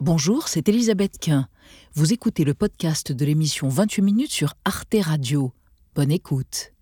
Bonjour, c'est Elisabeth Quint. Vous écoutez le podcast de l'émission 28 minutes sur Arte Radio. Bonne écoute.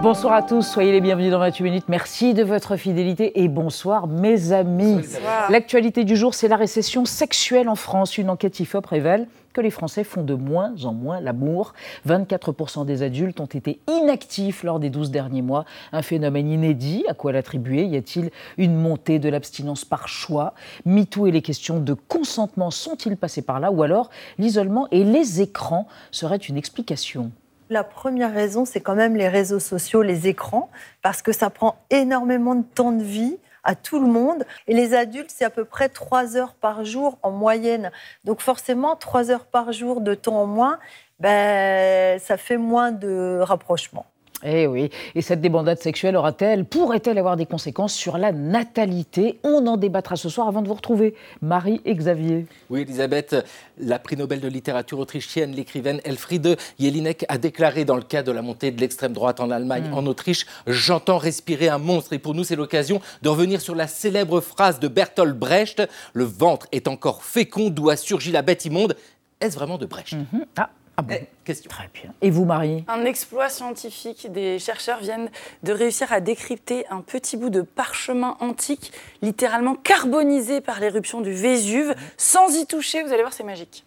Bonsoir à tous, soyez les bienvenus dans 28 minutes. Merci de votre fidélité et bonsoir mes amis. L'actualité du jour, c'est la récession sexuelle en France. Une enquête IFOP révèle que les Français font de moins en moins l'amour. 24% des adultes ont été inactifs lors des 12 derniers mois. Un phénomène inédit. À quoi l'attribuer? Y a-t-il une montée de l'abstinence par choix? MeToo et les questions de consentement sont-ils passés par là? Ou alors l'isolement et les écrans seraient une explication? La première raison, c'est quand même les réseaux sociaux, les écrans, parce que ça prend énormément de temps de vie à tout le monde. Et les adultes, c'est à peu près trois heures par jour en moyenne. Donc forcément, trois heures par jour de temps en moins, ben, ça fait moins de rapprochement. Eh oui, et cette débandade sexuelle aura-t-elle, pourrait-elle avoir des conséquences sur la natalité? On en débattra ce soir avant de vous retrouver. Marie et Xavier. Oui, Elisabeth, la prix Nobel de littérature autrichienne, l'écrivaine Elfriede Jelinek a déclaré dans le cas de la montée de l'extrême droite en Allemagne, mm. en Autriche, J'entends respirer un monstre. Et pour nous, c'est l'occasion de revenir sur la célèbre phrase de Bertolt Brecht Le ventre est encore fécond, d'où a surgi la bête immonde. Est-ce vraiment de Brecht? Mm-hmm. ah. Ah bon eh, Question. Très bien. Et vous, Marie Un exploit scientifique. Des chercheurs viennent de réussir à décrypter un petit bout de parchemin antique, littéralement carbonisé par l'éruption du Vésuve, sans y toucher. Vous allez voir, c'est magique.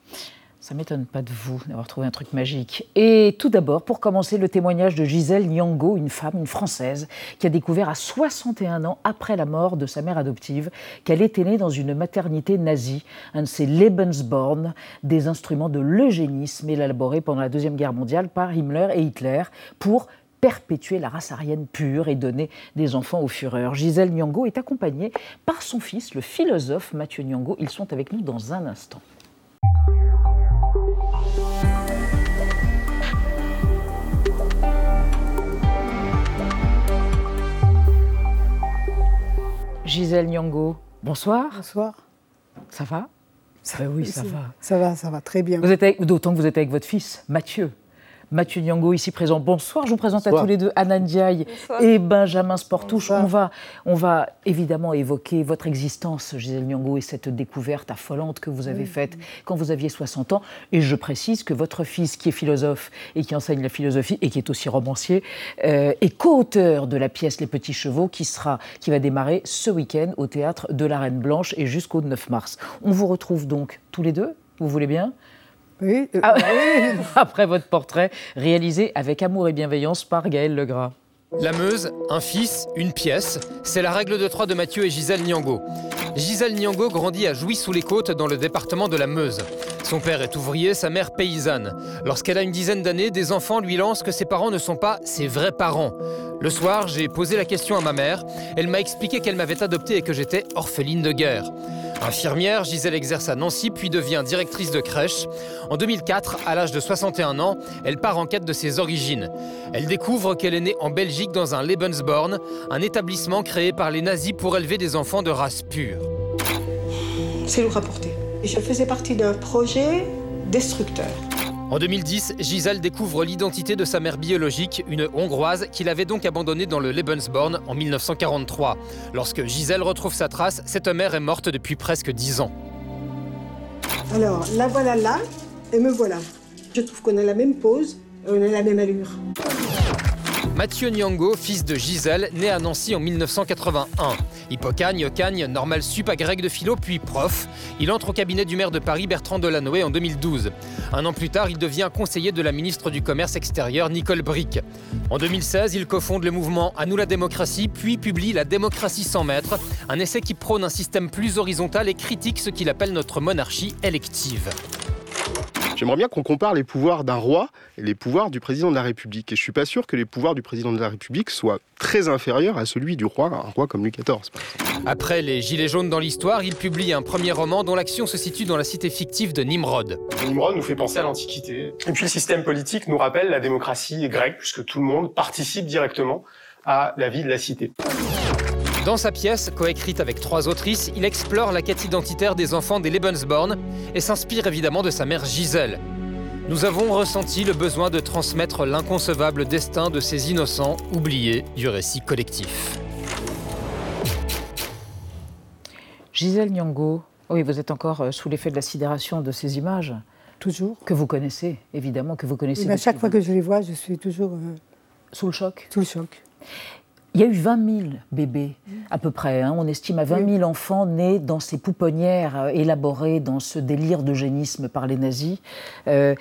Ça m'étonne pas de vous d'avoir trouvé un truc magique. Et tout d'abord, pour commencer, le témoignage de Gisèle Nyang'o, une femme, une Française, qui a découvert à 61 ans, après la mort de sa mère adoptive, qu'elle était née dans une maternité nazie, un de ces Lebensborn, des instruments de l'eugénisme élaborés pendant la Deuxième Guerre mondiale par Himmler et Hitler pour perpétuer la race aryenne pure et donner des enfants aux fureurs. Gisèle Nyang'o est accompagnée par son fils, le philosophe Mathieu Nyang'o. Ils sont avec nous dans un instant. Gisèle Nyongo, bonsoir. Bonsoir. Ça va? Ça, ben Oui, ça va. Ça va, ça va très bien. D'autant que vous êtes avec votre fils, Mathieu. Mathieu Nyango ici présent. Bonsoir, je vous présente à tous les deux Anna Ndiaye et Benjamin Sportouche. On va, on va évidemment évoquer votre existence, Gisèle Nyango, et cette découverte affolante que vous avez faite quand vous aviez 60 ans. Et je précise que votre fils, qui est philosophe et qui enseigne la philosophie et qui est aussi romancier, euh, est co-auteur de la pièce Les Petits Chevaux qui, sera, qui va démarrer ce week-end au théâtre de la Reine Blanche et jusqu'au 9 mars. On vous retrouve donc tous les deux, vous voulez bien? Oui. Ah, après votre portrait, réalisé avec amour et bienveillance par Gaël Legras. La Meuse, un fils, une pièce, c'est la règle de trois de Mathieu et Gisèle Niango. Gisèle Niango grandit à Jouy-sous-les-Côtes dans le département de la Meuse. Son père est ouvrier, sa mère paysanne. Lorsqu'elle a une dizaine d'années, des enfants lui lancent que ses parents ne sont pas ses vrais parents. Le soir, j'ai posé la question à ma mère. Elle m'a expliqué qu'elle m'avait adopté et que j'étais orpheline de guerre. Infirmière, Gisèle exerce à Nancy puis devient directrice de crèche. En 2004, à l'âge de 61 ans, elle part en quête de ses origines. Elle découvre qu'elle est née en Belgique dans un Lebensborn, un établissement créé par les nazis pour élever des enfants de race pure. C'est lourd à porter. Je faisais partie d'un projet destructeur. En 2010, Gisèle découvre l'identité de sa mère biologique, une Hongroise qu'il avait donc abandonnée dans le Lebensborn en 1943. Lorsque Gisèle retrouve sa trace, cette mère est morte depuis presque 10 ans. Alors, la voilà là, et me voilà. Je trouve qu'on a la même pose, et on a la même allure. Mathieu Nyang'o, fils de Gisèle, né à Nancy en 1981. Hippocagne, cagne, normal sup, agrègue de philo, puis prof. Il entre au cabinet du maire de Paris, Bertrand Delanoë, en 2012. Un an plus tard, il devient conseiller de la ministre du Commerce extérieur, Nicole Brick. En 2016, il cofonde le mouvement À nous la démocratie, puis publie La démocratie sans maître, un essai qui prône un système plus horizontal et critique ce qu'il appelle notre monarchie élective. J'aimerais bien qu'on compare les pouvoirs d'un roi et les pouvoirs du président de la République. Et je suis pas sûr que les pouvoirs du président de la République soient très inférieurs à celui du roi, un roi comme Louis XIV. Après les Gilets jaunes dans l'histoire, il publie un premier roman dont l'action se situe dans la cité fictive de Nimrod. Nimrod nous fait penser à l'Antiquité. Et puis le système politique nous rappelle la démocratie grecque, puisque tout le monde participe directement à la vie de la cité. Dans sa pièce, coécrite avec trois autrices, il explore la quête identitaire des enfants des Lebensborn et s'inspire évidemment de sa mère Gisèle. Nous avons ressenti le besoin de transmettre l'inconcevable destin de ces innocents oubliés du récit collectif. Gisèle Nyongo, oui, vous êtes encore euh, sous l'effet de la sidération de ces images. Toujours. Que vous connaissez, évidemment, que vous connaissez. Mais à chaque fois que je les vois, je suis toujours. Euh, sous le choc Sous le choc. Il y a eu 20 000 bébés, à peu près. Hein. on estime à 20 000 enfants nés dans ces pouponnières euh, élaborées dans ce délire d'eugénisme par les nazis. Euh,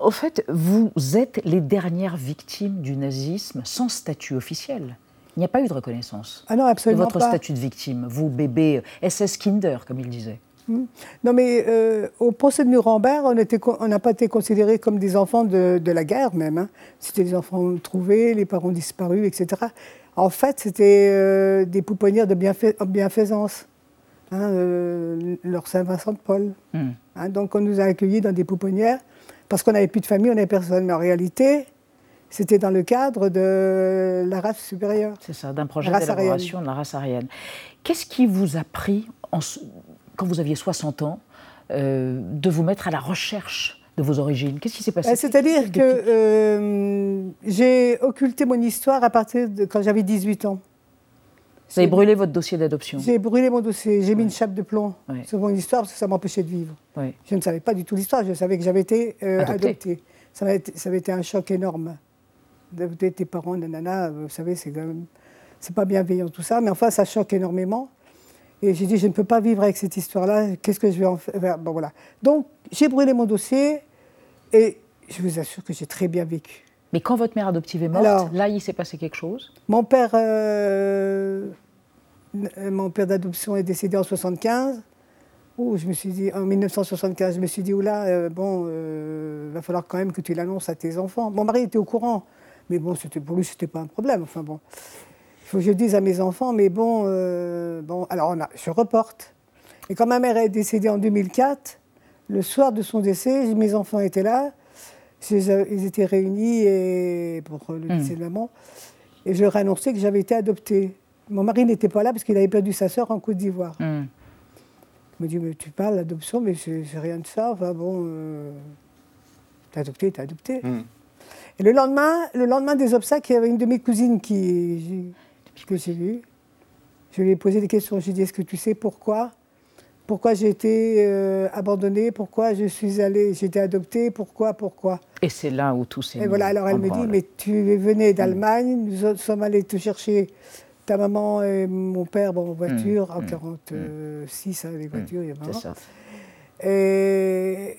au fait, vous êtes les dernières victimes du nazisme sans statut officiel. Il n'y a pas eu de reconnaissance ah non, absolument de votre statut de victime, vous, bébé SS Kinder, comme il disait. Hmm. Non, mais euh, au procès de Nuremberg, on n'a pas été considérés comme des enfants de, la guerre même. Hein. C'était des enfants trouvés, les parents disparus, etc. En fait, c'était euh, des pouponnières de bienfaisance. Hein, euh, leur Saint-Vincent-de-Paul. Hmm. Hein, donc on nous a accueillis dans des pouponnières parce qu'on n'avait plus de famille, on n'avait personne. Mais en réalité, c'était dans le cadre de la race supérieure. C'est ça, d'un projet d'élaboration de la race aryenne. Qu'est-ce qui vous a pris, quand vous aviez 60 ans, euh, de vous mettre à la recherche de vos origines Qu'est-ce qui s'est passé bah, C'est-à-dire que euh, j'ai occulté mon histoire à partir de quand j'avais 18 ans. Vous avez brûlé votre dossier d'adoption J'ai brûlé mon dossier, j'ai mis une chape de plomb sur mon histoire parce que ça m'empêchait de vivre. Je ne savais pas du tout l'histoire, je savais que j'avais été euh, adoptée. Ça avait, été, ça avait, été, un choc énorme. D'adopter tes parents, nanana, vous savez, c'est quand même. C'est pas bienveillant tout ça, mais enfin, ça choque énormément. Et j'ai dit, je ne peux pas vivre avec cette histoire-là, qu'est-ce que je vais en faire bon, voilà. Donc, j'ai brûlé mon dossier et je vous assure que j'ai très bien vécu. Mais quand votre mère adoptive est morte, là, il s'est passé quelque chose? Mon père, euh, mon père d'adoption est décédé en 75. Oh, je me suis dit, en 1975, je me suis dit, oula, euh, bon, il euh, va falloir quand même que tu l'annonces à tes enfants. Mon mari était au courant, mais bon, pour lui, c'était pas un problème. Enfin bon faut que je dise à mes enfants, mais bon, euh, bon alors on a, je reporte. Et quand ma mère est décédée en 2004, le soir de son décès, mes enfants étaient là, ils étaient réunis et, pour le hmm. décès de maman, et je leur ai annoncé que j'avais été adoptée. Mon mari n'était pas là parce qu'il avait perdu sa sœur en Côte d'Ivoire. Hmm. Il me dit, mais tu parles d'adoption, mais c'est rien de ça. Enfin bon, euh, t'es adopté, t'es adopté. Hmm. Et le lendemain, le lendemain des obsèques, il y avait une de mes cousines qui, que j'ai vu. Je lui ai posé des questions. J'ai dit, est-ce que tu sais pourquoi? Pourquoi j'ai été euh, abandonnée? Pourquoi je suis allée, j'ai été adoptée? Pourquoi? Pourquoi? Et c'est là où tout s'est Et voilà, alors elle me dit, mais tu venais d'Allemagne, nous sommes allés te chercher ta maman et mon père. En voiture, mmh, en 1946, mmh. hein, les voitures, il y a C'est ça. Et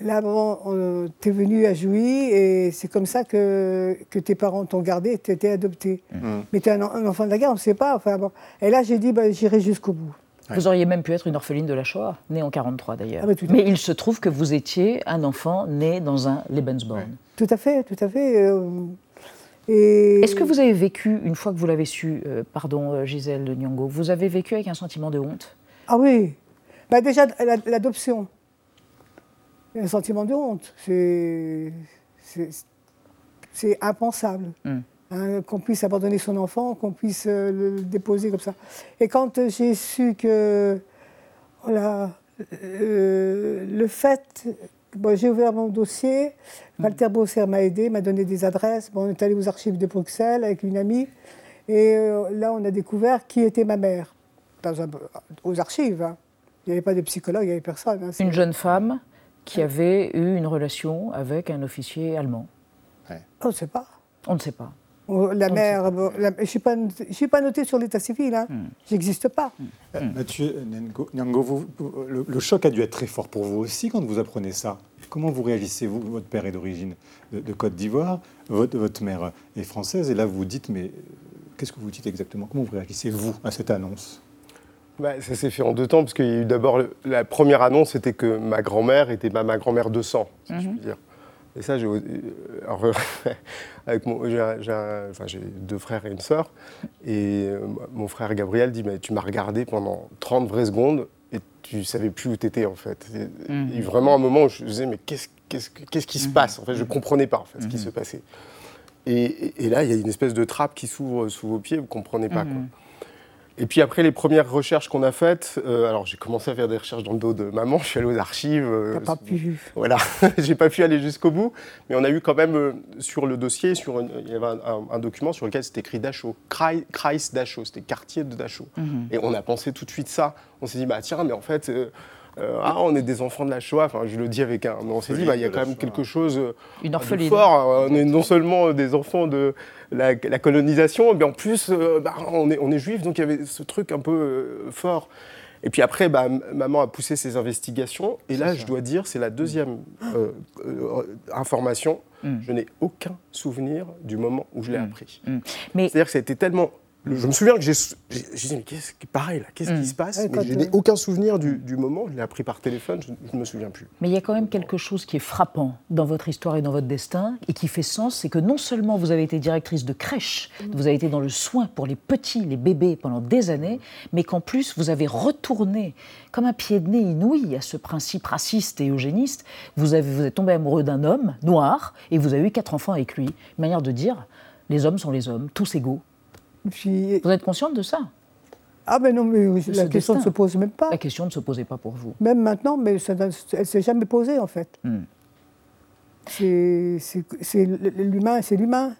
Là, bon, t'es venu à Jouy et c'est comme ça que, que tes parents t'ont gardé et t'étais adopté. Mm. Mais t'es un, un, enfant de la guerre, on ne sait pas. Enfin, bon. Et là, j'ai dit, bah, j'irai jusqu'au bout. Vous auriez même pu être une orpheline de la Shoah, née en 43 d'ailleurs. Ah, bah, Mais il se trouve que vous étiez un enfant né dans un Lebensborn. Tout à fait, tout à fait. Euh, et... Est-ce que vous avez vécu, une fois que vous l'avez su, euh, pardon euh, Gisèle de Nyongo, vous avez vécu avec un sentiment de honte? Ah oui. Bah déjà, l'adoption un sentiment de honte. C'est impensable. Hmm. Hein, qu'on puisse abandonner son enfant, qu'on puisse euh, le déposer comme ça. Et quand j'ai su que voilà, euh, le fait, j'ai ouvert mon dossier, hmm. Walter Bosser m'a aidé, m'a donné des adresses. Bon, on est allé aux archives de Bruxelles avec une amie, et euh, là on a découvert qui était ma mère. aux archives, hein. il n'y avait pas de psychologue, il n'y avait personne. Hein, une jeune femme qui avait eu une relation avec un officier allemand. On ne sait pas. On ne sait pas. Oh, la mère, je ne suis, pas noté sur l'état civil, hein. Hmm. j'existe pas. Hmm. Euh, hmm. Mathieu Nyango, le, choc a dû être très fort pour vous aussi quand vous apprenez ça. Comment vous réagissez, vous Votre père est d'origine de, Côte d'Ivoire, votre, votre, mère est française, et là vous vous dites, mais qu'est-ce que vous dites exactement? Comment vous réagissez, vous, à cette annonce? Bah, ça s'est fait en deux temps, parce qu'il y a eu d'abord la première annonce, c'était que ma grand-mère était ma, grand-mère de sang, si je puis mhm. dire. Et ça, j'ai, euh, j'ai, deux frères et une sœur, et euh, mon frère Gabriel dit mais tu m'as regardé pendant 30 vraies secondes et tu savais plus où tu étais en fait. Il y a eu vraiment un moment où je me disais mais qu'est-ce, qu'est-ce, qu'est-ce qui se mhm. passe? En fait, je comprenais pas en fait ce qui mhm. se passait. Et, et, là, il y a une espèce de trappe qui s'ouvre sous vos pieds, vous comprenez pas quoi. Et puis après les premières recherches qu'on a faites, euh, alors j'ai commencé à faire des recherches dans le dos de maman, je suis allé aux archives. Euh, T'as pas pu. Voilà, j'ai pas pu aller jusqu'au bout, mais on a eu quand même euh, sur le dossier, sur une- il y avait un, un document sur lequel c'était écrit Dachau, Kreis Kreis Dachau, c'était quartier de Dachau. Mhm. Et on a pensé tout de suite ça. On s'est dit, bah tiens, mais en fait, euh, euh, ah, on est des enfants de la Shoah. Enfin, je le dis avec un. Mais on s'est dit, bah, il y a quand même quelque chose euh, Une de orpheline. fort. Euh, On est non seulement des enfants de la, la colonisation, mais en plus, euh, bah, on, est, on est juifs, donc il y avait ce truc un peu euh, fort. Et puis après, bah, maman a poussé ses investigations. Et là, je dois dire, c'est la deuxième euh, euh, information. Mm. Je n'ai aucun souvenir du moment où je l'ai appris. Mm. Mais C'est-à-dire que ça a été tellement. Je me souviens que j'ai dit, mais qu'est-ce qui pareil là Qu'est-ce Mm. qui se passe? Ouais, je n'ai aucun souvenir du, du moment. Je l'ai appris par téléphone, je ne me souviens plus. Mais il y a quand même quelque chose qui est frappant dans votre histoire et dans votre destin et qui fait sens, c'est que non seulement vous avez été directrice de crèche, vous avez été dans le soin pour les petits, les bébés pendant des années, mais qu'en plus vous avez retourné comme un pied de nez inouï à ce principe raciste et eugéniste. Vous, avez, vous êtes tombé amoureux d'un homme noir et vous avez eu quatre enfants avec lui. Une manière de dire, les hommes sont les hommes, tous égaux. Puis, Vous êtes consciente de ça? Ah ben non, mais la question ne se pose même pas. La question ne se posait pas pour vous. Même maintenant, mais ça, elle ne s'est jamais posée en fait. Hmm. C'est l'humain, c'est l'humain.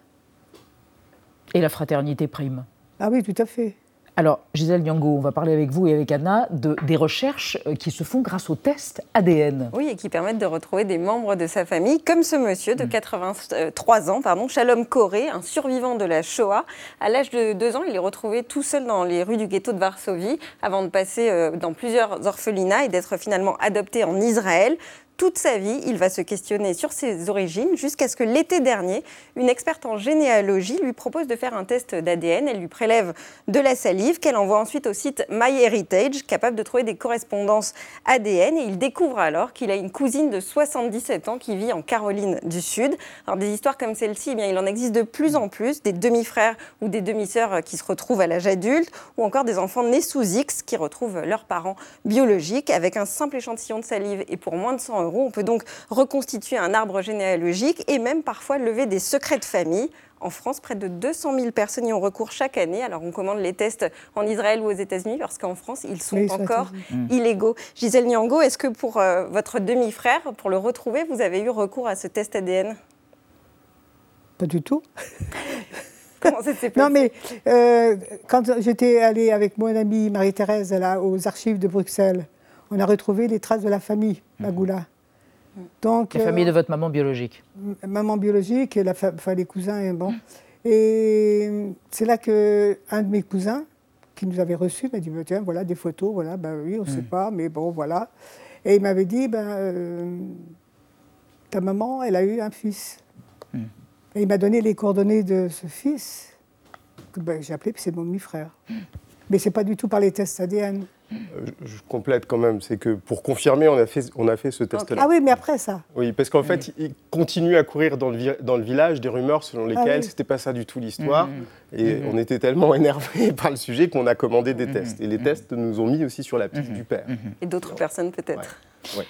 Et la fraternité prime. Ah oui, tout à fait. Alors, Gisèle Nyanggo, on va parler avec vous et avec Anna de, des recherches euh, qui se font grâce au test ADN. Oui, et qui permettent de retrouver des membres de sa famille, comme ce monsieur de 83 ans, pardon, Shalom Coré, un survivant de la Shoah. À l'âge de deux ans, il est retrouvé tout seul dans les rues du ghetto de Varsovie, avant de passer euh, dans plusieurs orphelinats et d'être finalement adopté en Israël. Toute sa vie, il va se questionner sur ses origines jusqu'à ce que l'été dernier, une experte en généalogie lui propose de faire un test d'ADN. Elle lui prélève de la salive qu'elle envoie ensuite au site MyHeritage, capable de trouver des correspondances ADN. Et il découvre alors qu'il a une cousine de 77 ans qui vit en Caroline du Sud. Alors des histoires comme celle-ci, eh bien, il en existe de plus en plus, des demi-frères ou des demi-sœurs qui se retrouvent à l'âge adulte, ou encore des enfants nés sous X qui retrouvent leurs parents biologiques. Avec un simple échantillon de salive et pour moins de 100 euros, on peut donc reconstituer un arbre généalogique et même parfois lever des secrets de famille. En France, près de 200 000 personnes y ont recours chaque année. Alors, on commande les tests en Israël ou aux États-Unis parce qu'en France, ils sont Oui, encore interdits. illégaux. Gisèle Niango, est-ce que pour euh, votre demi-frère, pour le retrouver, vous avez eu recours à ce test ADN Pas du tout. Comment ça s'est passé? Non, mais euh, quand j'étais allée avec mon amie Marie-Thérèse là, aux archives de Bruxelles, on a retrouvé les traces de la famille Magoula. Donc, La euh, famille de votre maman biologique. maman biologique, et la fa- enfin, les cousins, et bon. Et c'est là que un de mes cousins, qui nous avait reçus, m'a dit bah, Tiens, voilà des photos, voilà, ben oui, on ne sait pas, mais bon, voilà. Et il m'avait dit ben, euh, Ta maman, elle a eu un fils. Et il m'a donné les coordonnées de ce fils, que ben, j'ai appelé, puis c'est mon demi-frère. Mais c'est pas du tout par les tests ADN. Euh, je, complète quand même, c'est que pour confirmer, on a fait, on a fait ce test-là. Ah oui, mais après ça. Oui, parce qu'en fait, il continue à courir dans le, vi- dans le village des rumeurs selon lesquelles Ah oui. c'était pas ça du tout l'histoire. Mhm. Et Mhm. on était tellement énervés par le sujet qu'on a commandé des tests. Et les tests nous ont mis aussi sur la piste du père. Et d'autres personnes peut-être Ouais.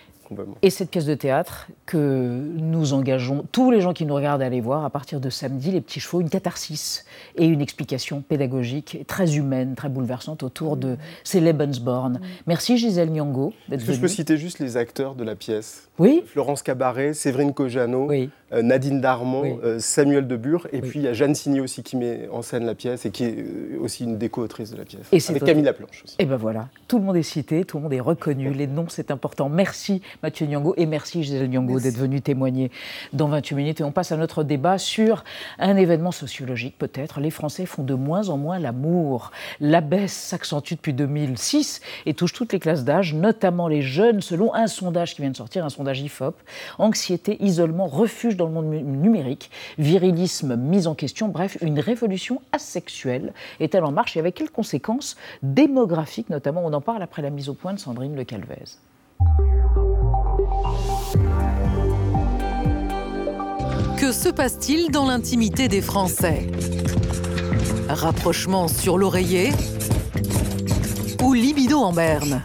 Et cette pièce de théâtre que nous engageons tous les gens qui nous regardent à aller voir à partir de samedi, Les Petits Chevaux, une catharsis et une explication pédagogique très humaine, très bouleversante autour de ces Lebensborn. Merci Gisèle Nyongo d'être Est-ce que je peux venue. citer juste les acteurs de la pièce? Oui. Florence Cabaret, Séverine Cojano, Oui. euh, Nadine Darmon, Oui. euh, Samuel Debure, et Oui. puis il y a Jeanne Signy aussi qui met en scène la pièce et qui est euh, aussi une déco-autrice de la pièce. Et c'est Avec votre- Camille Laplanche aussi. Et ben voilà, tout le monde est cité, tout le monde est reconnu, les noms c'est important. Merci Mathieu Nyongo et merci Gisèle Nyongo d'être venu témoigner dans 28 minutes. Et on passe à notre débat sur un événement sociologique peut-être. Les Français font de moins en moins l'amour. La baisse s'accentue depuis 2006 et touche toutes les classes d'âge, notamment les jeunes, selon un sondage qui vient de sortir, un sondage IFOP. Anxiété, isolement, refuge dans le monde numérique, virilisme mis en question, bref, une révolution asexuelle est-elle en marche et avec quelles conséquences démographiques notamment On en parle après la mise au point de Sandrine Le Calvez. Que se passe-t-il dans l'intimité des Français Rapprochement sur l'oreiller ou libido en berne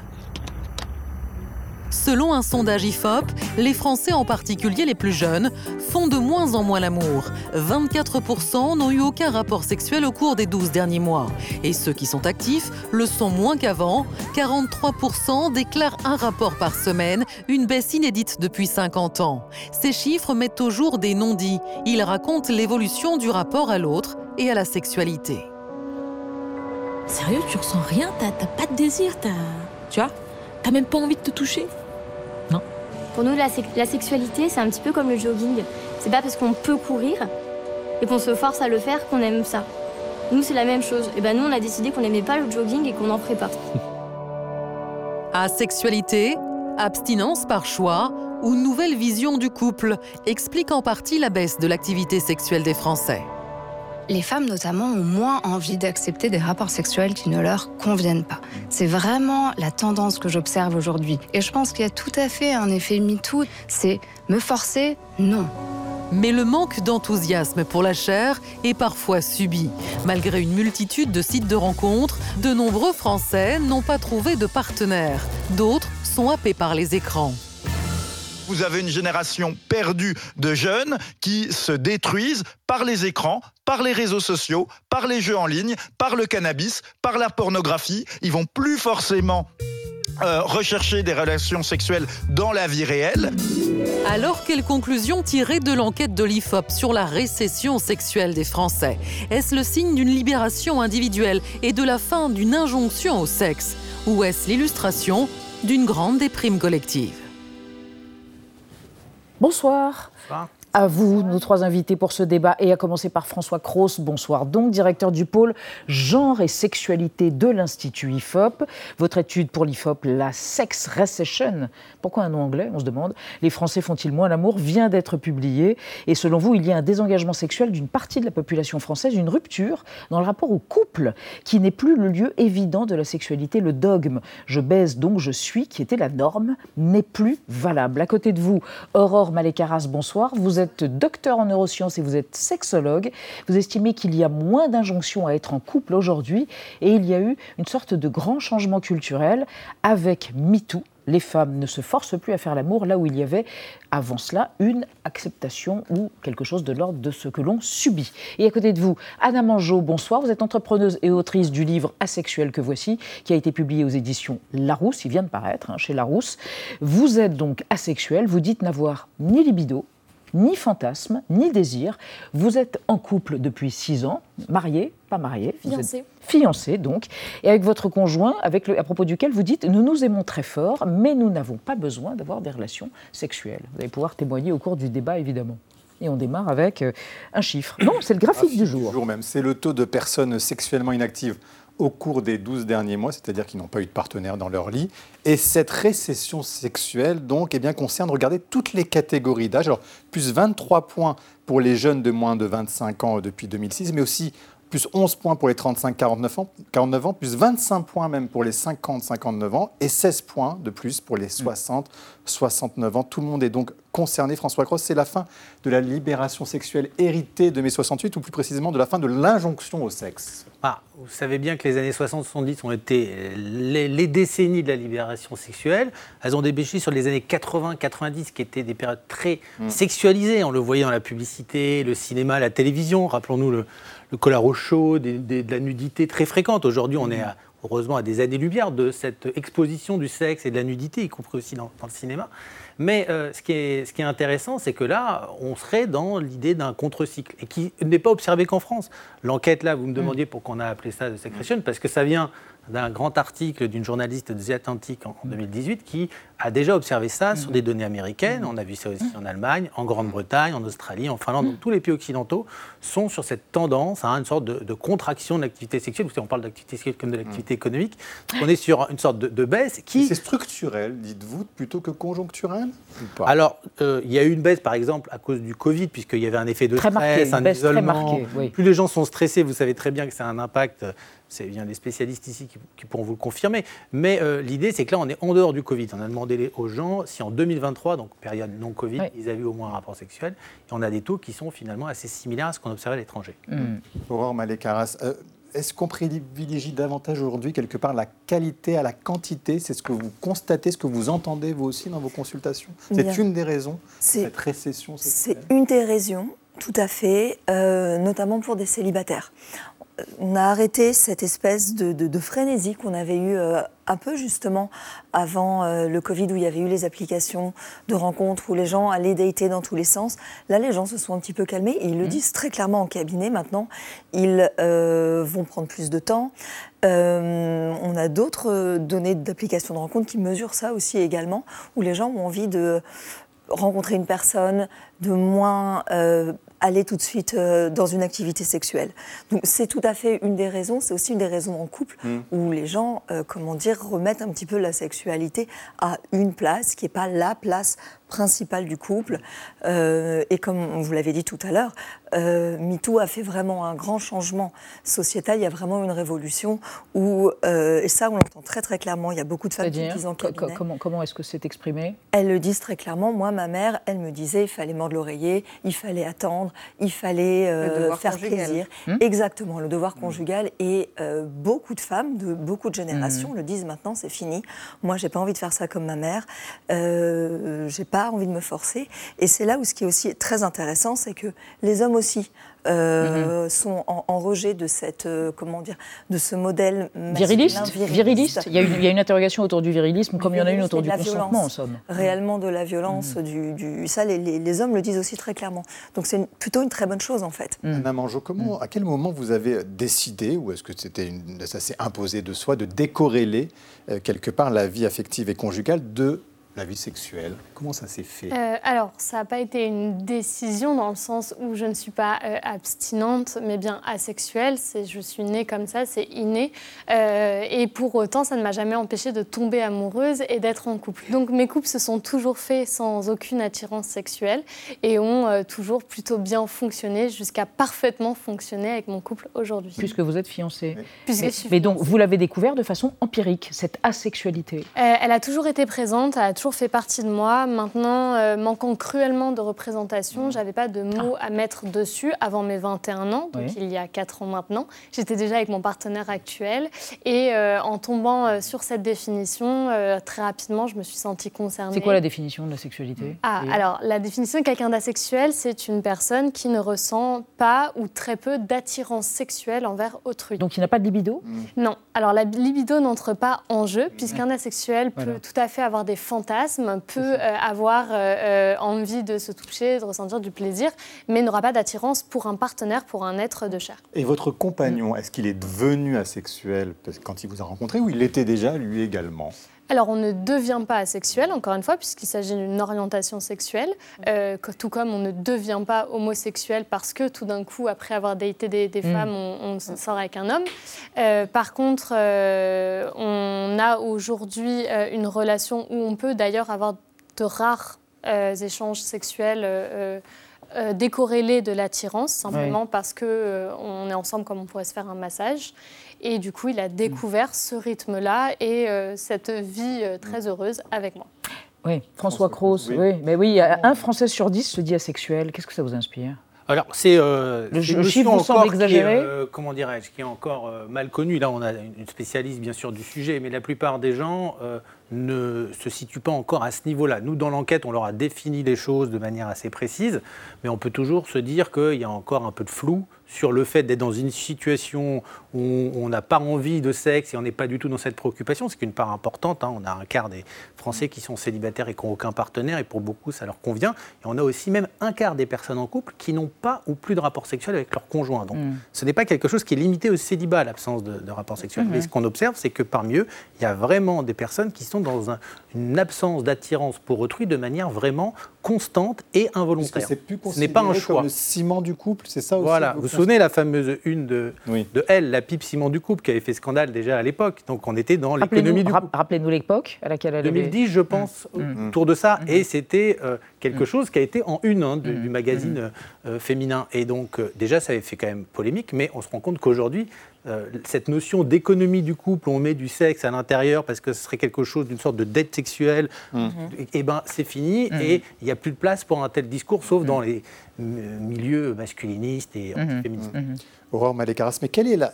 Selon un sondage IFOP, les Français, en particulier les plus jeunes, font de moins en moins l'amour. 24% n'ont eu aucun rapport sexuel au cours des 12 derniers mois. Et ceux qui sont actifs le sont moins qu'avant. 43% déclarent un rapport par semaine, une baisse inédite depuis 50 ans. Ces chiffres mettent au jour des non-dits. Ils racontent l'évolution du rapport à l'autre et à la sexualité. Sérieux, tu ressens rien T'as pas de désir t'as... Tu vois T'as même pas envie de te toucher? Pour nous, la, sexualité, c'est un petit peu comme le jogging. C'est pas parce qu'on peut courir et qu'on se force à le faire qu'on aime ça. Nous, c'est la même chose. Et ben nous, on a décidé qu'on n'aimait pas le jogging et qu'on n'en ferait pas. Asexualité, abstinence par choix ou nouvelle vision du couple explique en partie la baisse de l'activité sexuelle des Français. Les femmes notamment ont moins envie d'accepter des rapports sexuels qui ne leur conviennent pas. C'est vraiment la tendance que j'observe aujourd'hui. Et je pense qu'il y a tout à fait un effet MeToo, c'est me forcer, non. Mais le manque d'enthousiasme pour la chair est parfois subi. Malgré une multitude de sites de rencontres, de nombreux Français n'ont pas trouvé de partenaire. D'autres sont happés par les écrans. Vous avez une génération perdue de jeunes qui se détruisent par les écrans, par les réseaux sociaux, par les jeux en ligne, par le cannabis, par la pornographie. Ils vont plus forcément euh, rechercher des relations sexuelles dans la vie réelle. Alors, quelle conclusion tirer de l'enquête de l'IFOP sur la récession sexuelle des Français? Est-ce le signe d'une libération individuelle et de la fin d'une injonction au sexe? Ou est-ce l'illustration d'une grande déprime collective? Bonsoir. Bonsoir. À vous, nos trois invités pour ce débat, et à commencer par François Cross. Bonsoir. Donc, directeur du pôle genre et sexualité de l'Institut IFOP. Votre étude pour l'IFOP, la Sex Recession, pourquoi un nom anglais On se demande. Les Français font-ils moins l'amour? Vient d'être publiée. Et selon vous, il y a un désengagement sexuel d'une partie de la population française, une rupture dans le rapport au couple, qui n'est plus le lieu évident de la sexualité. Le dogme je baise donc je suis, qui était la norme, n'est plus valable. À côté de vous, Aurore Malécaras, bonsoir. Êtes docteur en neurosciences et vous êtes sexologue. Vous estimez qu'il y a moins d'injonctions à être en couple aujourd'hui et il y a eu une sorte de grand changement culturel avec MeToo. Les femmes ne se forcent plus à faire l'amour là où il y avait avant cela une acceptation ou quelque chose de l'ordre de ce que l'on subit. Et à côté de vous, Anna Mangeau, bonsoir. Vous êtes entrepreneuse et autrice du livre Asexuel que voici, qui a été publié aux éditions Larousse. Il vient de paraître hein, chez Larousse. Vous êtes donc asexuelle. Vous dites n'avoir ni libido, ni fantasme, ni désir. Vous êtes en couple depuis six ans, marié, pas marié. Fiancé. Fiancé, donc. Et avec votre conjoint, avec le, à propos duquel vous dites Nous nous aimons très fort, mais nous n'avons pas besoin d'avoir des relations sexuelles. Vous allez pouvoir témoigner au cours du débat, évidemment. Et on démarre avec euh, un chiffre. Non, c'est le graphique, du jour. Du jour même. C'est le taux de personnes sexuellement inactives au cours des 12 derniers mois, c'est-à-dire qu'ils n'ont pas eu de partenaire dans leur lit. Et cette récession sexuelle, donc, eh bien, concerne, regardez, toutes les catégories d'âge. Alors, plus 23 points pour les jeunes de moins de 25 ans depuis 2006, mais aussi plus 11 points pour les 35-49 ans, 49 ans, plus 25 points même pour les 50-59 ans, et 16 points de plus pour les 60-69 ans. Tout le monde est donc concerné. François Cross, c'est la fin de la libération sexuelle héritée de mai 68, ou plus précisément de la fin de l'injonction au sexe. Ah, vous savez bien que les années 60-70 ont été les, décennies de la libération sexuelle. Elles ont débouché sur les années 80-90, qui étaient des périodes très mm. sexualisées. On le voyait dans la publicité, le cinéma, la télévision. Rappelons-nous le, le collar au chaud, de la nudité très fréquente. Aujourd'hui, on est heureusement à des années-lumière de cette exposition du sexe et de la nudité, y compris aussi dans, le cinéma. Mais euh, ce, qui est, ce, qui est, intéressant, c'est que là, on serait dans l'idée d'un contre-cycle, et qui n'est pas observé qu'en France. L'enquête, là, vous me demandiez pourquoi on a appelé ça de sécrétion, parce que ça vient d'un grand article d'une journaliste de The Atlantic en 2018 qui a déjà observé ça sur des données américaines. On a vu ça aussi en Allemagne, en Grande-Bretagne, en Australie, en Finlande. Donc, tous les pays occidentaux sont sur cette tendance à une sorte de, contraction de l'activité sexuelle. Vous savez, on parle d'activité sexuelle comme de l'activité économique. On est sur une sorte de, baisse qui. C'est structurel, dites-vous, plutôt que conjoncturel Alors, euh, il y a eu une baisse, par exemple, à cause du Covid, puisqu'il y avait un effet de stress, un isolement. Plus les gens sont stressés, vous savez très bien que c'est un impact c'est bien des spécialistes ici qui, pourront vous le confirmer. Mais euh, l'idée, c'est que là, on est en dehors du Covid. On a demandé aux gens si en 2023, donc période non Covid, ils avaient au moins un rapport sexuel. Et on a des taux qui sont finalement assez similaires à ce qu'on observait à l'étranger. Mmh. Aurore Malécaras, euh, est-ce qu'on privilégie davantage aujourd'hui quelque part la qualité à la quantité? C'est ce que vous constatez, ce que vous entendez vous aussi dans vos consultations? C'est une des raisons cette récession C'est une des raisons, tout à fait, euh, notamment pour des célibataires on a arrêté cette espèce de, frénésie qu'on avait eue euh, un peu justement avant euh, le Covid où il y avait eu les applications de rencontres où les gens allaient dater dans tous les sens. Là, les gens se sont un petit peu calmés et ils le mmh. disent très clairement en cabinet maintenant. Ils euh, vont prendre plus de temps. on a d'autres données d'applications de rencontres qui mesurent ça aussi également, où les gens ont envie de rencontrer une personne, de moins aller tout de suite euh, dans une activité sexuelle. Donc c'est tout à fait une des raisons, c'est aussi une des raisons en couple mm. où les gens, euh, comment dire, remettent un petit peu la sexualité à une place qui n'est pas la place principale du couple. Euh, et comme vous l'avez dit tout à l'heure, euh, MeToo a fait vraiment un grand changement sociétal. Il y a vraiment une révolution où, euh, et ça on l'entend très très clairement, il y a beaucoup de femmes qui disent en cabinet. Comment, comment est-ce que c'est exprimé? Elles le disent très clairement. Moi, ma mère, elle me disait, il fallait mordre l'oreiller, il fallait attendre, il fallait faire plaisir. Hmm? Exactement, le devoir conjugal. Et beaucoup de femmes de beaucoup de générations hmm. le disent maintenant, c'est fini. Moi, j'ai pas envie de faire ça comme ma mère. j'ai pas envie de me forcer. Et c'est là où ce qui est aussi très intéressant, c'est que les hommes aussi euh, mhm. sont en, rejet de cette euh, comment dire de ce modèle viriliste, viriliste. Il, y a une, il, y a une, interrogation autour du virilisme, comme il y en a une autour du consentement en somme. Réellement de la violence, mhm. du, du, ça les, les, hommes le disent aussi très clairement. Donc c'est plutôt une très bonne chose en fait. Mmh. Anna Mangeau, comment, à quel moment vous avez décidé, ou est-ce que c'était ça s'est imposé de soi, de décorréler euh, quelque part la vie affective et conjugale de la vie sexuelle Comment ça s'est fait? Euh, Alors, ça n'a pas été une décision dans le sens où je ne suis pas euh, abstinente, mais bien asexuelle. Je suis née comme ça, c'est inné. Euh, et pour autant, ça ne m'a jamais empêchée de tomber amoureuse et d'être en couple. Donc, mes couples se sont toujours faits sans aucune attirance sexuelle et ont toujours plutôt bien fonctionné jusqu'à parfaitement fonctionner avec mon couple aujourd'hui. Puisque vous êtes fiancée. Puisque mais, mais donc, vous l'avez découvert de façon empirique, cette asexualité? Elle a toujours été présente, elle a toujours fait partie de moi. Maintenant, euh, manquant cruellement de représentation, mmh. j'avais pas de mots à mettre dessus avant mes 21 ans, donc il y a 4 ans maintenant. J'étais déjà avec mon partenaire actuel et euh, en tombant euh, sur cette définition, très rapidement, je me suis sentie concernée. C'est quoi la définition de la sexualité Ah, alors la définition de quelqu'un d'asexuel, c'est une personne qui ne ressent pas ou très peu d'attirance sexuelle envers autrui. Donc il n'a pas de libido Non. Alors la libido n'entre pas en jeu puisqu'un asexuel peut tout à fait avoir des fantasmes peut euh, avoir euh, euh, envie de se toucher, de ressentir du plaisir, mais n'aura pas d'attirance pour un partenaire, pour un être de chair. Et votre compagnon, est-ce qu'il est devenu asexuel? Quand il vous a rencontré ou il l'était déjà lui également? Alors, on ne devient pas asexuel, encore une fois, puisqu'il s'agit d'une orientation sexuelle, tout comme on ne devient pas homosexuel parce que tout d'un coup, après avoir daté des, mm. femmes, on, sort avec un homme. par contre, on a aujourd'hui une relation où on peut d'ailleurs avoir de rares échanges sexuels. décorrélés de l'attirance, simplement parce qu'on on est ensemble comme on pourrait se faire un massage. Et du coup, il a découvert ce rythme-là et euh, cette vie euh, très heureuse avec moi. Oui, François Cros, oui. Mais oui, un Français sur dix se dit asexuel. Qu'est-ce que ça vous inspire? Alors, c'est euh, le, chiffre vous semble exagéré? comment dirais-je, qui est encore mal connu. Là, on a une spécialiste, bien sûr, du sujet, mais la plupart des gens ne se situent pas encore à ce niveau-là. Nous, dans l'enquête, on leur a défini les choses de manière assez précise, mais on peut toujours se dire qu'il y a encore un peu de flou sur le fait d'être dans une situation où on n'a pas envie de sexe et on n'est pas du tout dans cette préoccupation, c'est qu'une part importante. Hein. on a un quart des Français qui sont célibataires et qui n'ont aucun partenaire, et pour beaucoup, ça leur convient. Et on a aussi même un quart des personnes en couple qui n'ont pas ou plus de rapport sexuel avec leur conjoint. Donc mm. ce n'est pas quelque chose qui est limité au célibat, l'absence de, de, rapport sexuel. Mm-hmm. Mais ce qu'on observe, c'est que parmi eux, il y a vraiment des personnes qui sont dans une absence d'attirance pour autrui de manière vraiment constante et involontaire. ce n'est pas un choix. Comme le ciment du couple, c'est ça aussi Voilà. Vous vous souvenez la fameuse une de, de Elle, la pipe ciment du couple, qui avait fait scandale déjà à l'époque. Donc on était dans l'économie du couple. Rappelez-nous l'époque à laquelle elle 2010, je pense, mmh. Mmh. autour de ça. Mmh. Et c'était euh, quelque chose qui a été en une hein, du, magazine euh, féminin. Et donc euh, déjà, ça avait fait quand même polémique, mais on se rend compte qu'aujourd'hui, euh, cette notion d'économie du couple, on met du sexe à l'intérieur parce que ce serait quelque chose d'une sorte de dette sexuelle, et eh ben c'est fini et il n'y a plus de place pour un tel discours, sauf dans les milieux masculinistes et antiféministes. Aurore Malécaras, mais quelle est la,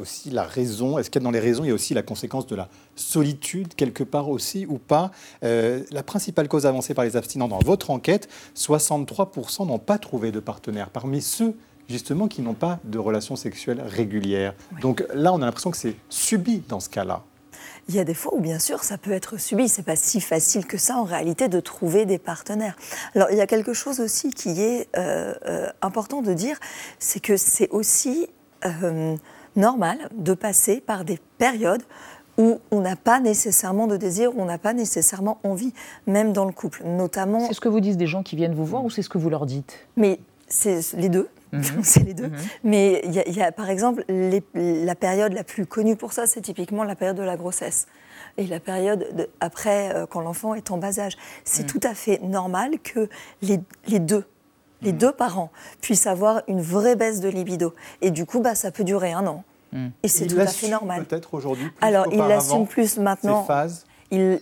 aussi la raison Est-ce qu'il y a dans les raisons, il y a aussi la conséquence de la solitude quelque part aussi ou pas? Euh, La principale cause avancée par les abstinents dans votre enquête, 63% n'ont pas trouvé de partenaire. Parmi ceux justement qui n'ont pas de relations sexuelles régulières. Donc là, on a l'impression que c'est subi dans ce cas-là. Il y a des fois où, bien sûr, ça peut être subi. C'est pas si facile que ça, en réalité, de trouver des partenaires. Alors, il y a quelque chose aussi qui est euh, euh, important de dire, c'est que c'est aussi euh, normal de passer par des périodes où on n'a pas nécessairement de désir, où on n'a pas nécessairement envie, même dans le couple, notamment. C'est ce que vous disent des gens qui viennent vous voir ou c'est ce que vous leur dites? Mais c'est les deux. Mhm. c'est les deux. Mhm. Mais il y, a, par exemple, la période la plus connue pour ça, c'est typiquement la période de la grossesse. Et la période après, euh, quand l'enfant est en bas âge. C'est mhm. tout à fait normal que les, deux, les deux parents, puissent avoir une vraie baisse de libido. Et du coup, bah, ça peut durer un an. Et c'est tout à fait normal. Peut-être aujourd'hui. Alors, il l'assume plus maintenant. Ces phases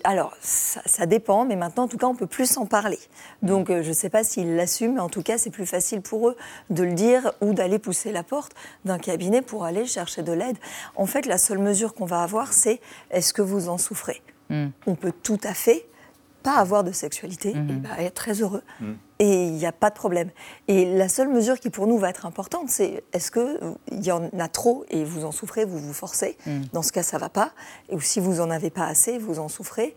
alors, ça, dépend, mais maintenant, en tout cas, on peut plus en parler. Donc, euh, je ne sais pas s'ils l'assument, mais en tout cas, c'est plus facile pour eux de le dire ou d'aller pousser la porte d'un cabinet pour aller chercher de l'aide. En fait, la seule mesure qu'on va avoir, c'est est-ce que vous en souffrez? Hmm. On peut tout à fait pas avoir de sexualité et mhm. bah, être très heureux. Mhm. Et il n'y a pas de problème. Et la seule mesure qui pour nous va être importante, c'est est-ce qu'il y en a trop et vous en souffrez, vous vous forcez? Mhm. Dans ce cas, ça ne va pas. Et si vous en avez pas assez, vous en souffrez.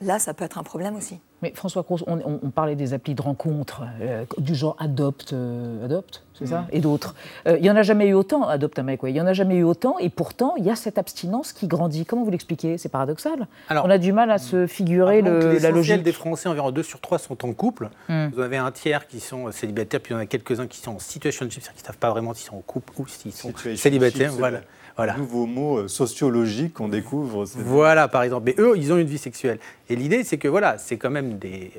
Là, ça peut être un problème aussi. Mais François Croce, on, parlait des applis de rencontres euh, du genre Adopt, euh, Adopt, c'est ça, mm. et d'autres. Euh, il n'y en a jamais eu autant, Adopt un mec, il n'y en a jamais eu autant, et pourtant, il y a cette abstinence qui grandit. Comment vous l'expliquez? C'est paradoxal. Alors, on a du mal à se figurer le, la logique. des Français, environ 2 sur 3 sont en couple. Mm. Vous avez un tiers qui sont célibataires, puis il y en a quelques-uns qui sont en situation c'est-à-dire qui ne savent pas vraiment s'ils sont en couple ou s'ils sont célibataires. Voilà. Voilà. Nouveau mot euh, sociologique qu'on découvre. Voilà, par exemple. Mais eux, ils ont une vie sexuelle. Et l'idée, c'est que voilà, c'est quand même des,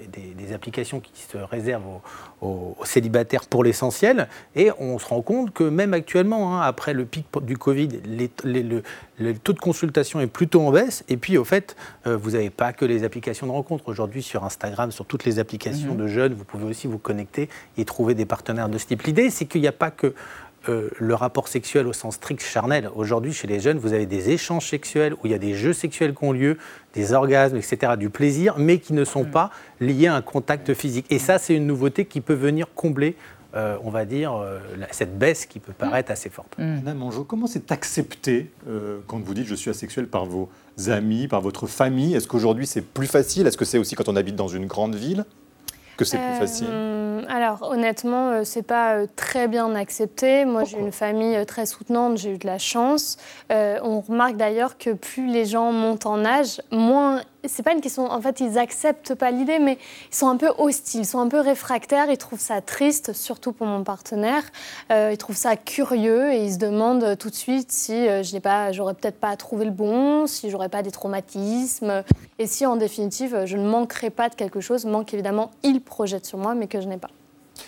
applications qui se réservent aux, célibataires pour l'essentiel. Et on se rend compte que même actuellement, hein, après le pic du Covid, le, taux de consultation est plutôt en baisse. Et puis, au fait, euh, vous n'avez pas que les applications de rencontre. Aujourd'hui, sur Instagram, sur toutes les applications mhm. de jeunes, vous pouvez aussi vous connecter et trouver des partenaires de ce type. L'idée, c'est qu'il n'y a pas que euh, le rapport sexuel au sens strict charnel. Aujourd'hui, chez les jeunes, vous avez des échanges sexuels où il y a des jeux sexuels qui ont lieu, des orgasmes, etc., du plaisir, mais qui ne sont mm. pas liés à un contact physique. Et ça, c'est une nouveauté qui peut venir combler euh, on va dire, euh, cette baisse qui peut paraître assez forte. Mm. Madame comment c'est accepté quand vous dites je suis asexuel par vos amis, par votre famille? Est-ce qu'aujourd'hui c'est plus facile? Est-ce que c'est aussi quand on habite dans une grande ville? Que c'est plus facile alors honnêtement, euh, c'est pas euh, très bien accepté. Moi, j'ai une famille euh, très soutenante, j'ai eu de la chance. on remarque d'ailleurs que plus les gens montent en âge, moins c'est pas une question. En fait, ils acceptent pas l'idée, mais ils sont un peu hostiles, ils sont un peu réfractaires. Ils trouvent ça triste, surtout pour mon partenaire. ils trouvent ça curieux et ils se demandent tout de suite si je n'ai pas, j'aurais peut-être pas trouvé le bon, si j'aurais pas des traumatismes, et si en définitive je ne manquerais pas de quelque chose. Manque évidemment, ils projettent sur moi, mais que je n'ai pas.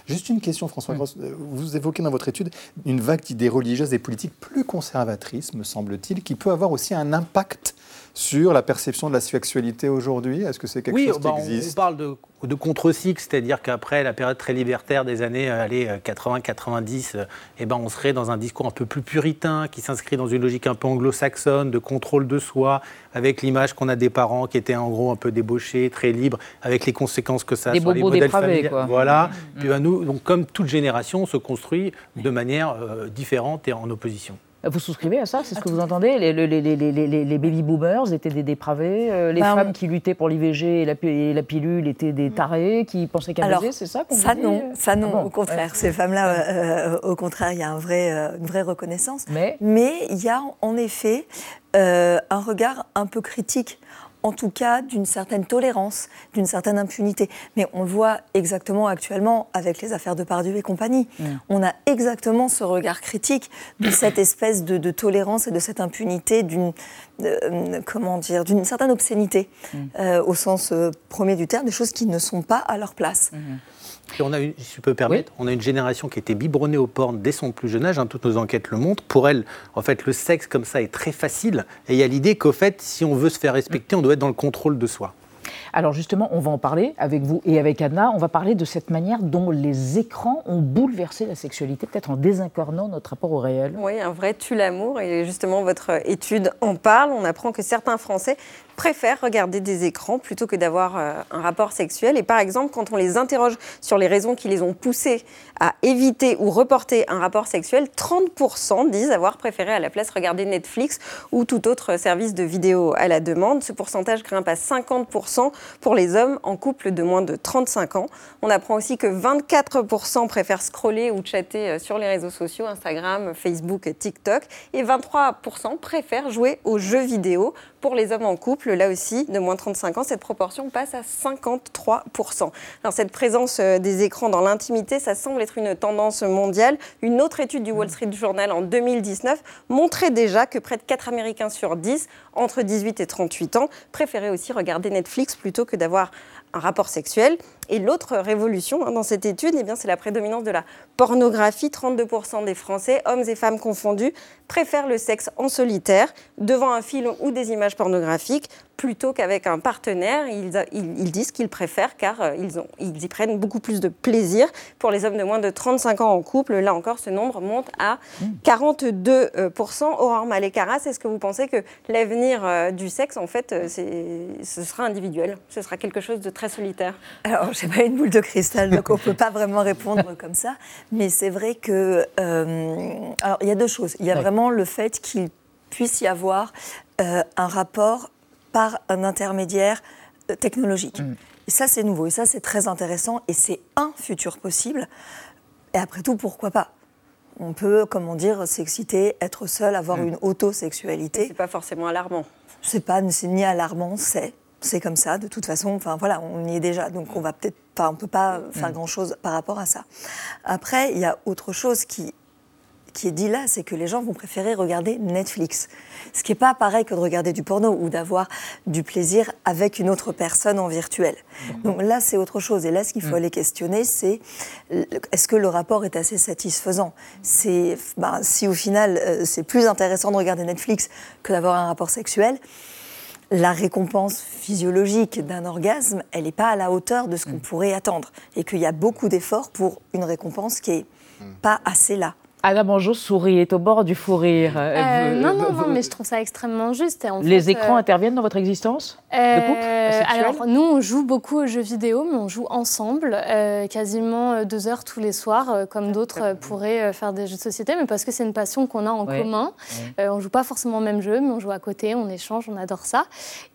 Juste une question, François Grosse. Vous évoquez dans votre étude une vague d'idées religieuses et politiques plus conservatrices, me semble-t-il, qui peut avoir aussi un impact sur la perception de la sexualité aujourd'hui? Est-ce que c'est quelque chose qui bah, existe? Oui, on parle de, de contre-cycle, c'est-à-dire qu'après la période très libertaire des années 80-90, euh, euh, eh ben, on serait dans un discours un peu plus puritain, qui s'inscrit dans une logique un peu anglo-saxonne, de contrôle de soi, avec l'image qu'on a des parents qui étaient en gros un peu débauchés, très libres, avec les conséquences que ça a sur les modèles familiaux. Voilà. Mmh. Puis, ben, nous, donc, comme toute génération, on se construit de manière euh, différente et en opposition. Vous souscrivez à ça C'est ce que vous entendez les, les, baby boomers étaient des dépravés, euh, les bah, femmes qui luttaient pour l'IVG et la, pilule étaient des tarés qui pensaient qu'à c'est ça qu'on Ça non, ça non, ah au contraire. Ces femmes-là, euh, au contraire, il y a un vrai, euh, une vraie reconnaissance. Mais il y a en effet un regard un peu critique en tout cas d'une certaine tolérance, d'une certaine impunité. Mais on le voit exactement actuellement avec les affaires de Pardieu et compagnie. On a exactement ce regard critique de cette espèce de, tolérance et de cette impunité, d'une euh, comment dire, d'une certaine obscénité mm. euh, au sens euh, premier du terme, des choses qui ne sont pas à leur place. On a une, si je peux permettre, on a une génération qui a été biberonnée au porn dès son plus jeune âge. Hein, toutes nos enquêtes le montrent. Pour elle, en fait, le sexe comme ça est très facile. Et il y a l'idée qu'au fait, si on veut se faire respecter, on doit être dans le contrôle de soi. Alors justement, on va en parler avec vous et avec Anna. On va parler de cette manière dont les écrans ont bouleversé la sexualité, peut-être en désincarnant notre rapport au réel. Oui, un vrai tue l'amour. Et justement, votre étude en parle. On apprend que certains Français préfèrent regarder des écrans plutôt que d'avoir euh, un rapport sexuel. Et par exemple, quand on les interroge sur les raisons qui les ont poussés à éviter ou reporter un rapport sexuel, 30% disent avoir préféré à la place regarder Netflix ou tout autre service de vidéo à la demande. Ce pourcentage grimpe à 50% pour les hommes en couple de moins de 35 ans. On apprend aussi que 24% préfèrent scroller ou chatter euh, sur les réseaux sociaux, Instagram, Facebook, TikTok, et 23% préfèrent jouer aux jeux vidéo pour les hommes en couple, là aussi, de moins de 35 ans, cette proportion passe à 53%. Alors cette présence euh, des écrans dans l'intimité, ça semble être une tendance mondiale. Une autre étude du Wall Street Journal en 2019 montrait déjà que près de 4 Américains sur 10, entre 18 et 38 ans, préféraient aussi regarder Netflix plutôt que d'avoir un rapport sexuel. Et l'autre révolution hein, dans cette étude, eh c'est la prédominance de la pornographie. 32% des Français, hommes et femmes confondus, préfèrent le sexe en solitaire devant un film ou des images pornographiques plutôt qu'avec un partenaire. Ils, disent qu'ils préfèrent car euh, ils, y prennent beaucoup plus de plaisir. Pour les hommes de moins de 35 ans en couple, là encore, ce nombre monte à 42%. Aurore Malécaras, est-ce que vous pensez que l'avenir euh, du sexe, en fait, euh, ce sera individuel? Ce sera quelque chose de très solitaire? Je n'ai pas une boule de cristal, donc on ne peut pas vraiment répondre comme ça. Mais c'est vrai que... alors, il y a deux choses. Il y a vraiment le fait qu'il puisse y avoir un rapport par un intermédiaire euh, technologique. Mm. Et ça, c'est nouveau. Et ça, c'est très intéressant. Et c'est un futur possible. Et après tout, pourquoi pas? On peut, comment dire, s'exciter, être seul, avoir mm. une autosexualité. C'est pas forcément alarmant. C'est pas, c'est ni alarmant, c'est. C'est comme ça, de toute façon. Enfin voilà, on y est déjà, donc on va peut-être, enfin, on peut pas faire mm. grand chose par rapport à ça. Après, il y a autre chose qui qui est dit là, c'est que les gens vont préférer regarder Netflix. Ce qui n'est pas pareil que de regarder du porno ou d'avoir du plaisir avec une autre personne en virtuel. Donc là, c'est autre chose. Et là, ce qu'il faut mm. aller questionner, c'est est-ce que le rapport est assez satisfaisant? C'est ben, Si au final, euh, c'est plus intéressant de regarder Netflix que d'avoir un rapport sexuel, la récompense physiologique d'un orgasme, elle n'est pas à la hauteur de ce qu'on mm. pourrait attendre. Et qu'il y a beaucoup d'efforts pour une récompense qui n'est mm. pas assez là. Anna Banjo sourit, est au bord du fou rire. Euh, non, non, non, mais je trouve ça extrêmement juste. les écrans euh, interviennent dans votre existence de euh, Alors, nous, on joue beaucoup aux jeux vidéo, mais on joue ensemble, quasiment deux heures tous les soirs, comme d'autres pourraient faire des jeux de société, mais parce que c'est une passion qu'on a en commun. on ne joue pas forcément au même jeu, mais on joue à côté, on échange, on adore ça.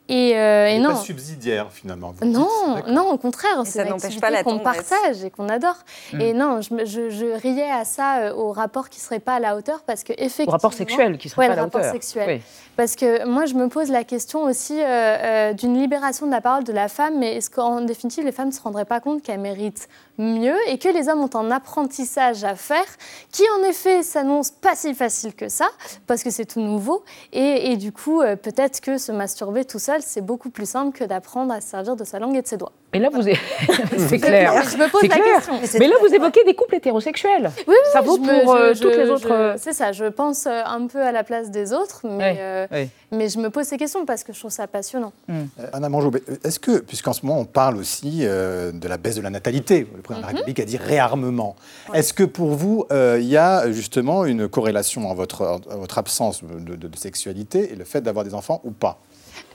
Et, euh, et non. Pas subsidiaire finalement. Non, non, au contraire, c'est une activité qu'on partage et qu'on adore. Hmm. Et non, je, je, riais à ça euh, au rapport qui serait pas à la hauteur parce que effectivement. Au rapport sexuel qui serait pas à la hauteur. rapport sexuel. Parce que moi, je me pose la question aussi euh, d'une libération de la parole de la femme, mais est-ce qu'en définitive, les femmes ne se rendraient pas compte qu'elles méritent mieux et que les hommes ont un apprentissage à faire qui, en effet, s'annonce pas si facile que ça parce que c'est tout nouveau. Et, et du coup, peut-être que se masturber tout seul c'est beaucoup plus simple que d'apprendre à se servir de sa langue et de ses doigts. Mais là, vous c'est clair. Je me pose la question. Mais là, vous évoquez des couples hétérosexuels. Oui, ça vaut pour euh, toutes les autres. Euh, c'est ça. Je pense euh, un peu à la place des autres, mais, mais je me pose ces questions parce que je trouve ça passionnant. Hmm. Anna Manjou, est-ce que, puisqu'en ce moment on parle aussi de la baisse de la natalité, le président de la mhm. République a dit réarmement. Est-ce que pour vous, il y a justement une corrélation en votre, votre absence de, de sexualité et le fait d'avoir des enfants ou pas?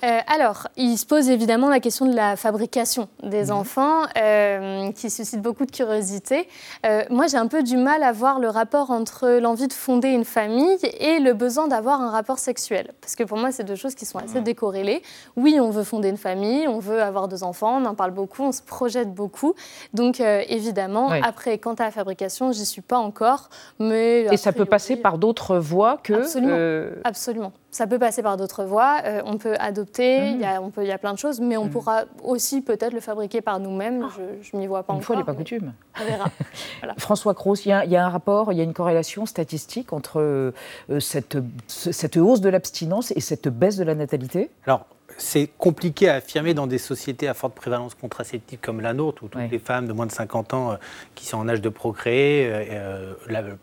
Euh, alors, il se pose évidemment la question de la fabrication des mhm. enfants, euh, qui suscite beaucoup de curiosité. Euh, moi, j'ai un peu du mal à voir le rapport entre l'envie de fonder une famille et le besoin d'avoir un rapport sexuel. Parce que pour moi, c'est deux choses qui sont assez décorrélées. Oui, on veut fonder une famille, on veut avoir deux enfants, on en parle beaucoup, on se projette beaucoup. Donc, évidemment, après, quant à la fabrication, j'y suis pas encore. Mais et ça peut passer par d'autres voies que... Absolument. Absolument. Ça peut passer par d'autres voies. Euh, on peut adopter, il y, a, on peut, il y a plein de choses, mais on mhm. pourra aussi peut-être le fabriquer par nous-mêmes. Je ne m'y vois pas une encore. Une fois n'est pas coutume. On verra. François Cros, il y, a un rapport, il y a une corrélation statistique entre euh, cette, cette hausse de l'abstinence et cette baisse de la natalité? Alors, c'est compliqué à affirmer dans des sociétés à forte prévalence contraceptive comme la nôtre, où toutes les femmes de moins de 50 ans euh, qui sont en âge de procréer, euh,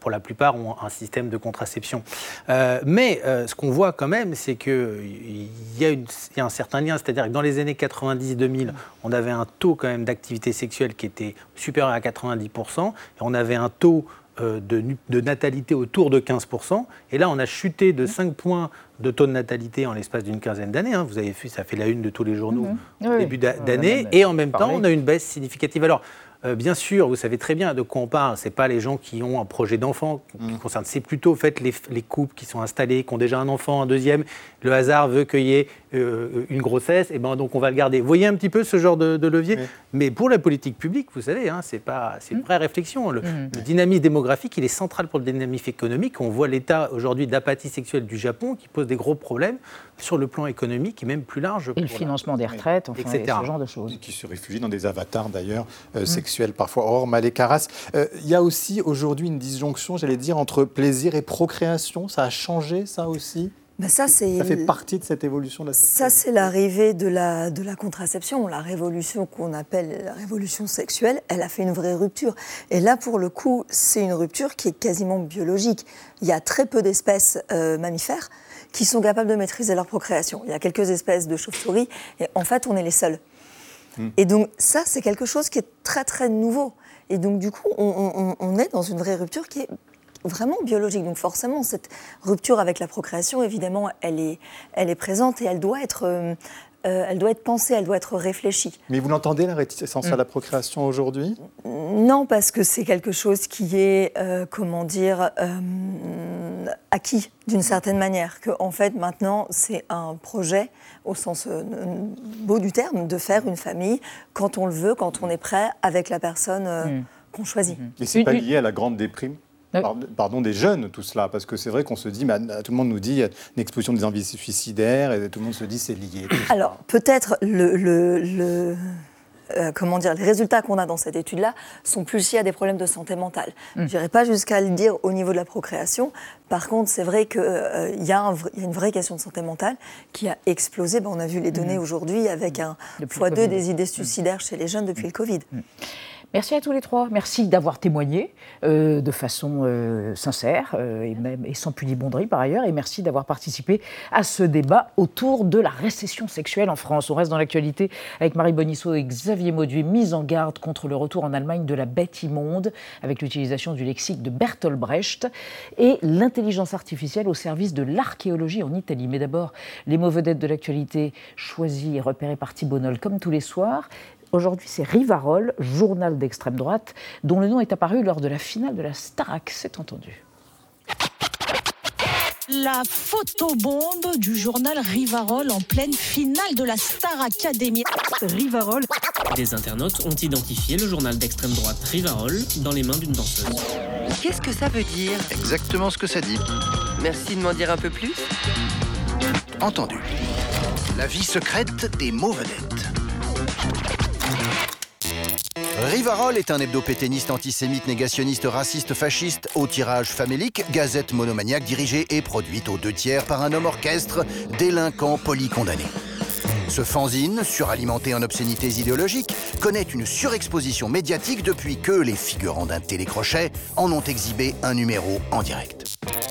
pour la plupart, ont un système de contraception. mais ce qu'on voit quand même, c'est qu'il y, y, a un certain lien, c'est-à-dire que dans les années 90-2000, on avait un taux quand même d'activité sexuelle qui était supérieur à 90%, et on avait un taux euh, de, natalité autour de 15%. Et là, on a chuté de 5 points de taux de natalité en l'espace d'une quinzaine d'années. Hein. Vous avez vu, ça fait la une de tous les journaux au début d'année. Et en même temps, on a une baisse significative. Alors, euh, bien sûr, vous savez très bien de quoi on parle. Ce pas les gens qui ont un projet d'enfant qui mm. concerne. C'est plutôt fait, les, les, couples qui sont installés, qui ont déjà un enfant, un deuxième. Le hasard veut qu'il y ait euh, une grossesse, et ben donc on va le garder. Vous voyez un petit peu ce genre de, levier Mais pour la politique publique, vous savez, hein, c'est pas, c'est une mm. vraie réflexion. Le, mm. le, dynamisme démographique, il est central pour le dynamisme économique. On voit l'état aujourd'hui d'apathie sexuelle du Japon qui pose des gros problèmes sur le plan économique et même plus large. Et le financement des retraites, enfin, etc. ce genre de choses. Et qui se réfugient dans des avatars d'ailleurs euh, sexuels parfois. Or, Malé Caras, euh, il y a aussi aujourd'hui une disjonction, j'allais dire, entre plaisir et procréation. Ça a changé ça aussi? Ben ça, ça, fait partie de cette évolution de la Ça, c'est l'arrivée de la, de la contraception, la révolution qu'on appelle la révolution sexuelle. Elle a fait une vraie rupture. Et là, pour le coup, c'est une rupture qui est quasiment biologique. Il y a très peu d'espèces euh, mammifères qui sont capables de maîtriser leur procréation. Il y a quelques espèces de chauves-souris, et en fait, on est les seuls. Hmm. Et donc, ça, c'est quelque chose qui est très, très nouveau. Et donc, du coup, on, on est dans une vraie rupture qui est vraiment biologique. Donc forcément, cette rupture avec la procréation, évidemment, elle est, elle est présente et elle doit être... Euh, euh, elle doit être pensée, elle doit être réfléchie. Mais vous l'entendez, la réticence à la mm. procréation aujourd'hui? Non, parce que c'est quelque chose qui est, euh, comment dire, acquis d'une certaine manière. Que, en fait, maintenant, c'est un projet, au sens beau du terme, de faire une famille quand on le veut, quand on est prêt, avec la personne mm. qu'on choisit. Et c'est pas lié à la grande déprime? Pardon, des jeunes, tout cela, parce que c'est vrai qu'on se dit, mais tout le monde nous dit une explosion des envies suicidaires, et tout le monde se dit c'est lié. Alors peut-être le, le, euh, comment dire, les résultats qu'on a dans cette étude-là sont plus liés à des problèmes de santé mentale. Mm. Je n'irai pas jusqu'à le dire au niveau de la procréation. Par contre, c'est vrai qu'il euh, y, a une vraie question de santé mentale qui a explosé. Ben, on a vu les données mm. aujourd'hui avec un x2 des idées suicidaires chez les jeunes depuis le Covid. Merci à tous les trois. Merci d'avoir témoigné euh, de façon euh, sincère euh, et même sans pudibonderie par ailleurs. Et merci d'avoir participé à ce débat autour de la récession sexuelle en France. On reste dans l'actualité avec Marie Bonisseau et Xavier Mauduit, mise en garde contre le retour en Allemagne de la bête immonde avec l'utilisation du lexique de Bertolt Brecht et l'intelligence artificielle au service de l'archéologie en Italie. Mais d'abord, les mots vedettes de l'actualité choisis et repérés par Thibault comme tous les soirs. Aujourd'hui, c'est Rivarol, journal d'extrême droite, dont le nom est apparu lors de la finale de la Starac, c'est entendu. La photobombe du journal Rivarol en pleine finale de la Star Academy. Rivarol. Des internautes ont identifié le journal d'extrême droite Rivarol dans les mains d'une danseuse. Qu'est-ce que ça veut dire? Exactement ce que ça dit. Merci de m'en dire un peu plus. Entendu. La vie secrète des mots vedettes. Rivarol est un hebdo-pétainiste antisémite, négationniste, raciste, fasciste, au tirage famélique, gazette monomaniaque dirigée et produite aux deux tiers par un homme orchestre, délinquant polycondamné. Ce fanzine, suralimenté en obscénités idéologiques, connaît une surexposition médiatique depuis que les figurants d'un télécrochet en ont exhibé un numéro en direct.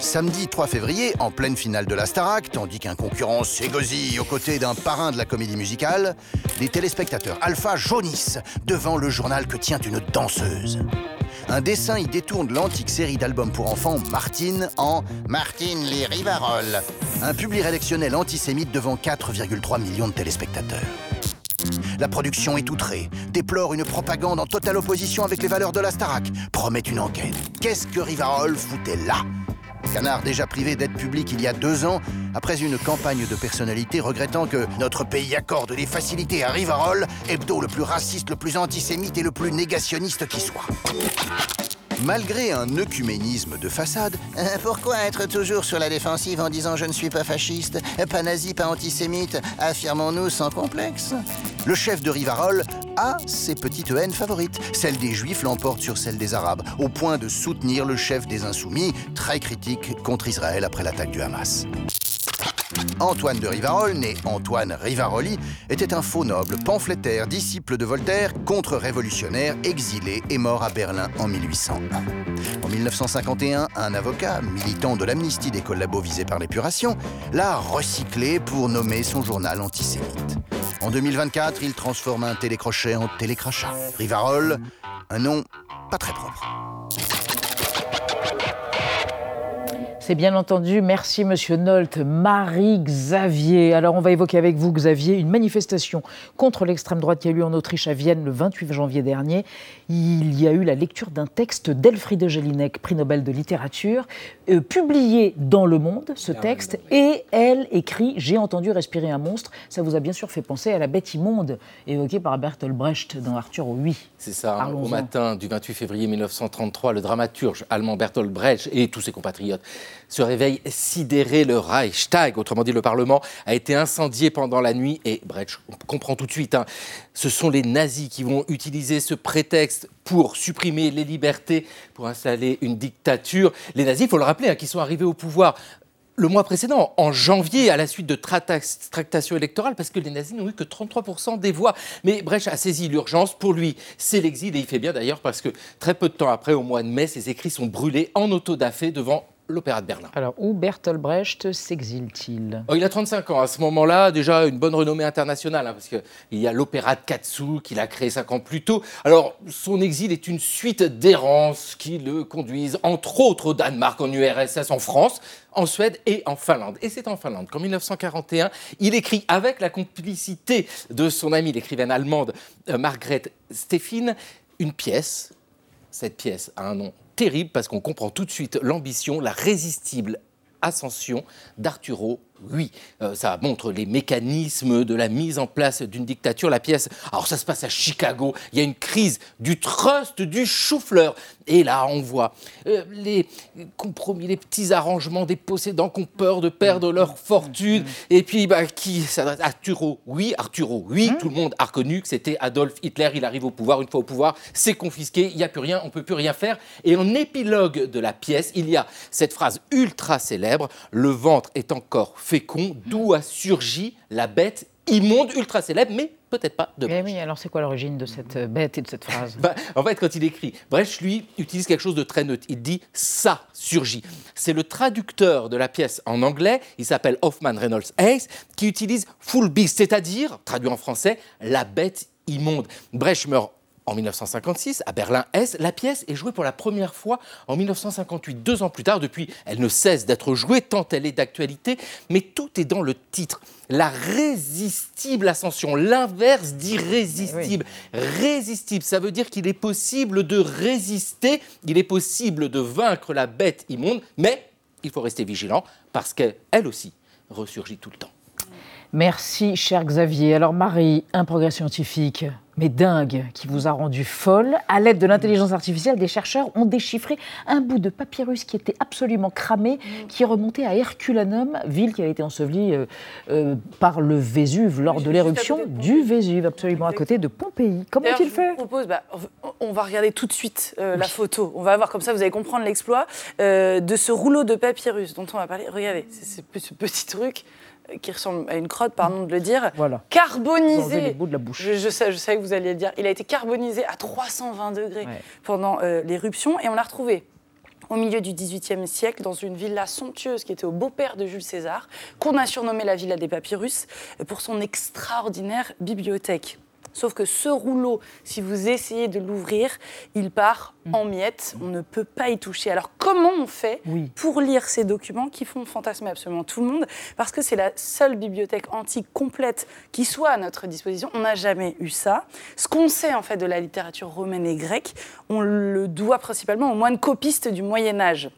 Samedi 3 février, en pleine finale de la Starac, tandis qu'un concurrent s'égosille aux côtés d'un parrain de la comédie musicale, les téléspectateurs alpha jaunissent devant le journal que tient une danseuse. Un dessin y détourne l'antique série d'albums pour enfants Martine en Martine les Rivaroles, un public rédactionnel antisémite devant 4,3 millions de téléspectateurs. La production est outrée, déplore une propagande en totale opposition avec les valeurs de la Starac, promet une enquête. Qu'est-ce que Rivarol foutait là? Canard déjà privé d'aide publique il y a deux ans, après une campagne de personnalité regrettant que notre pays accorde des facilités à Rivarol, hebdo le plus raciste, le plus antisémite et le plus négationniste qui soit. Malgré un œcuménisme de façade, pourquoi être toujours sur la défensive en disant je ne suis pas fasciste, pas nazi, pas antisémite, affirmons-nous sans complexe? Le chef de Rivarol a ses petites haines favorites. Celle des Juifs l'emporte sur celle des Arabes, au point de soutenir le chef des Insoumis, très critique contre Israël après l'attaque du Hamas. Antoine de Rivarol, né Antoine Rivaroli, était un faux noble, pamphlétaire, disciple de Voltaire, contre-révolutionnaire, exilé et mort à Berlin en 1801. En 1951, un avocat, militant de l'amnistie des collabos visés par l'épuration, l'a recyclé pour nommer son journal antisémite. En 2024, il transforme un télécrochet en télécrachat. Rivarol, un nom pas très propre. C'est bien entendu. Merci, Monsieur Nolte. Marie-Xavier. Alors, on va évoquer avec vous, Xavier, une manifestation contre l'extrême droite qui a eu lieu en Autriche à Vienne le 28 janvier dernier. Il y a eu la lecture d'un texte d'Elfriede Jelinek, prix Nobel de littérature, euh, publié dans Le Monde, ce texte, et elle écrit J'ai entendu respirer un monstre. Ça vous a bien sûr fait penser à la bête immonde évoquée par Bertolt Brecht dans Arthur Oui. C'est ça. hein. Au matin du 28 février 1933, le dramaturge allemand Bertolt Brecht et tous ses compatriotes se réveillent sidérés. Le Reichstag, autrement dit le Parlement, a été incendié pendant la nuit. Et Brecht, comprend tout de suite, hein, ce sont les nazis qui vont utiliser ce prétexte pour supprimer les libertés, pour installer une dictature. Les nazis, il faut le rappeler, hein, qui sont arrivés au pouvoir le mois précédent, en janvier, à la suite de tracta- tractations électorales, parce que les nazis n'ont eu que 33% des voix. Mais Brecht a saisi l'urgence. Pour lui, c'est l'exil, et il fait bien d'ailleurs, parce que très peu de temps après, au mois de mai, ses écrits sont brûlés en autodafé devant l'Opéra de Berlin. Alors, où Bertolt Brecht s'exile-t-il? Oh, il a 35 ans. À ce moment-là, déjà une bonne renommée internationale, hein, parce qu'il y a l'opéra de Katsu qu'il a créé 5 ans plus tôt. Alors, son exil est une suite d'errances qui le conduisent, entre autres, au Danemark, en URSS, en France, en Suède et en Finlande. Et c'est en Finlande qu'en 1941, il écrit, avec la complicité de son amie, l'écrivaine allemande euh, Margrethe Steffin, une pièce. Cette pièce a un nom terrible parce qu'on comprend tout de suite l'ambition, la résistible ascension d'Arturo oui, euh, ça montre les mécanismes de la mise en place d'une dictature. La pièce, alors ça se passe à Chicago, il y a une crise du trust du chou-fleur. Et là, on voit euh, les compromis, les petits arrangements des possédants qui ont peur de perdre leur fortune. Et puis, bah, qui s'adresse Arturo, oui, Arturo, oui, tout le monde a reconnu que c'était Adolf Hitler. Il arrive au pouvoir, une fois au pouvoir, c'est confisqué, il n'y a plus rien, on ne peut plus rien faire. Et en épilogue de la pièce, il y a cette phrase ultra célèbre Le ventre est encore fécond, d'où a surgi la bête immonde, ultra célèbre, mais peut-être pas de Eh oui, alors c'est quoi l'origine de cette euh, bête et de cette phrase? Bah, en fait, quand il écrit, Brecht, lui, utilise quelque chose de très neutre. Il dit ça surgit. C'est le traducteur de la pièce en anglais, il s'appelle Hoffman Reynolds Hayes, qui utilise full beast, c'est-à-dire, traduit en français, la bête immonde. Brecht meurt en 1956, à Berlin-Est, la pièce est jouée pour la première fois en 1958, deux ans plus tard. Depuis, elle ne cesse d'être jouée tant elle est d'actualité, mais tout est dans le titre. La résistible ascension, l'inverse d'irrésistible. Résistible, ça veut dire qu'il est possible de résister, il est possible de vaincre la bête immonde, mais il faut rester vigilant parce qu'elle aussi ressurgit tout le temps. Merci, cher Xavier. Alors, Marie, un progrès scientifique, mais dingue, qui vous a rendu folle. À l'aide de l'intelligence artificielle, des chercheurs ont déchiffré un bout de papyrus qui était absolument cramé, qui remontait à Herculanum, ville qui a été ensevelie euh, euh, par le Vésuve lors de l'éruption du Vésuve, absolument à côté de Pompéi. Comment je fait vous propose, bah, on va regarder tout de suite euh, la photo. On va voir comme ça, vous allez comprendre l'exploit de ce rouleau de papyrus dont on va parler. Regardez, c'est ce pe- ce petit truc qui ressemble à une crotte, pardon de le dire, Voilà. carbonisé. Les bouts de la bouche. Je, je sais, je savais que vous alliez le dire. Il a été carbonisé à 320 degrés Ouais. pendant euh, l'éruption et on l'a retrouvé au milieu du XVIIIe siècle, dans une villa somptueuse qui était au beau-père de Jules César, qu'on a surnommée la Villa des Papyrus, pour son extraordinaire bibliothèque. Sauf que ce rouleau, si vous essayez de l'ouvrir, il part en miettes. On ne peut pas y toucher. Alors comment on fait pour lire ces documents qui font fantasmer absolument tout le monde Parce que c'est la seule bibliothèque antique complète qui soit à notre disposition. On n'a jamais eu ça. Ce qu'on sait en fait de la littérature romaine et grecque, on le doit principalement aux moines copistes du Moyen Âge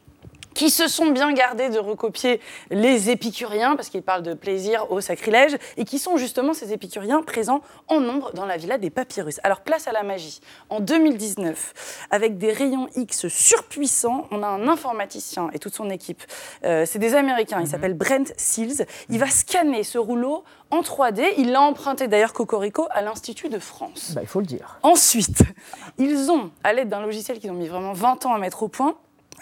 qui se sont bien gardés de recopier les épicuriens, parce qu'ils parlent de plaisir au sacrilège, et qui sont justement ces épicuriens présents en nombre dans la villa des papyrus. Alors place à la magie. En 2019, avec des rayons X surpuissants, on a un informaticien et toute son équipe. Euh, C'est des Américains, il s'appelle Brent Seals. Il va scanner ce rouleau en 3D. Il l'a emprunté d'ailleurs Cocorico à l'Institut de France. Bah, il faut le dire. Ensuite, ils ont, à l'aide d'un logiciel qu'ils ont mis vraiment 20 ans à mettre au point,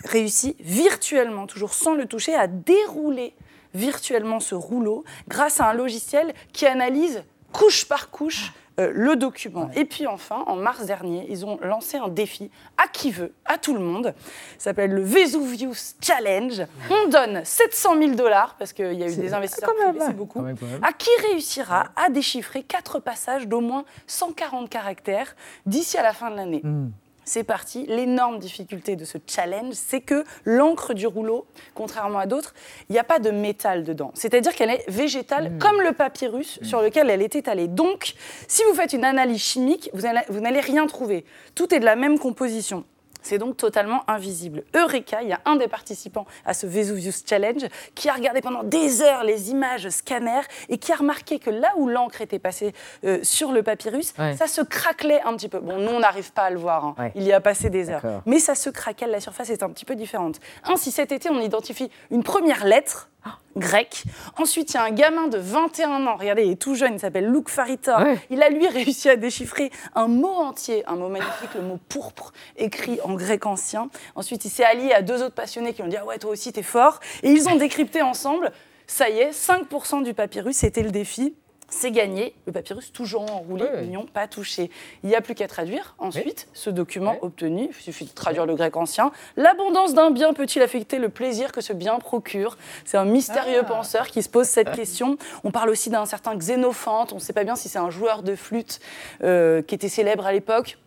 réussi virtuellement, toujours sans le toucher, à dérouler virtuellement ce rouleau grâce à un logiciel qui analyse couche par couche euh, le document. Et puis enfin, en mars dernier, ils ont lancé un défi à qui veut, à tout le monde. Ça s'appelle le Vesuvius Challenge. On donne 700 000 dollars, parce qu'il y a eu des investisseurs privés, c'est beaucoup, à qui réussira à déchiffrer quatre passages d'au moins 140 caractères d'ici à la fin de l'année. Hmm. C'est parti. L'énorme difficulté de ce challenge, c'est que l'encre du rouleau, contrairement à d'autres, il n'y a pas de métal dedans. C'est-à-dire qu'elle est végétale, comme le papyrus sur lequel elle est étalée. Donc, si vous faites une analyse chimique, vous n'allez rien trouver. Tout est de la même composition. C'est donc totalement invisible. Eureka, il y a un des participants à ce Vesuvius Challenge qui a regardé pendant des heures les images scanners et qui a remarqué que là où l'encre était passée euh, sur le papyrus, Ouais. ça se craquelait un petit peu. Bon, nous, on n'arrive pas à le voir. hein. Ouais. Il y a passé des heures. Mais ça se craquelle, la surface est un petit peu différente. Ainsi, cet été, on identifie une première lettre grecque. Ensuite, il y a un gamin de 21 ans, regardez, il est tout jeune, il s'appelle Luke Farita. Il a, lui, réussi à déchiffrer un mot entier, un mot magnifique, le mot pourpre, écrit en grec ancien. Ensuite, il s'est allié à deux autres passionnés qui ont dit Ah ouais, toi aussi, t'es fort. Et ils ont décrypté ensemble. Ça y est, 5% du papyrus, c'était le défi. C'est gagné, le papyrus toujours enroulé, mignon, pas touché. Il n'y a plus qu'à traduire ensuite ce document obtenu. Il suffit de traduire le grec ancien. L'abondance d'un bien peut-il affecter le plaisir que ce bien procure? C'est un mystérieux penseur qui se pose cette question. On parle aussi d'un certain Xénophante. On ne sait pas bien si c'est un joueur de flûte euh, qui était célèbre à l'époque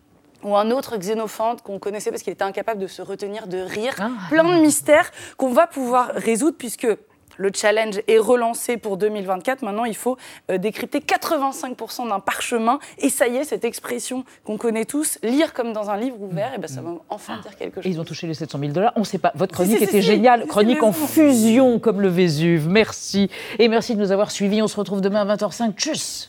ou un autre Xénophante qu'on connaissait parce qu'il était incapable de se retenir de rire. Plein de mystères qu'on va pouvoir résoudre puisque le challenge est relancé pour 2024. Maintenant, il faut euh, décrypter 85% d'un parchemin. Et ça y est, cette expression qu'on connaît tous, lire comme dans un livre ouvert, et ben, ça va enfin dire quelque chose. Et ils ont touché les 700 000 dollars. On ne sait pas. Votre chronique si, si, était si. géniale. Chronique en fusion comme le Vésuve. Merci. Et merci de nous avoir suivis. On se retrouve demain à 20h05. Tchuss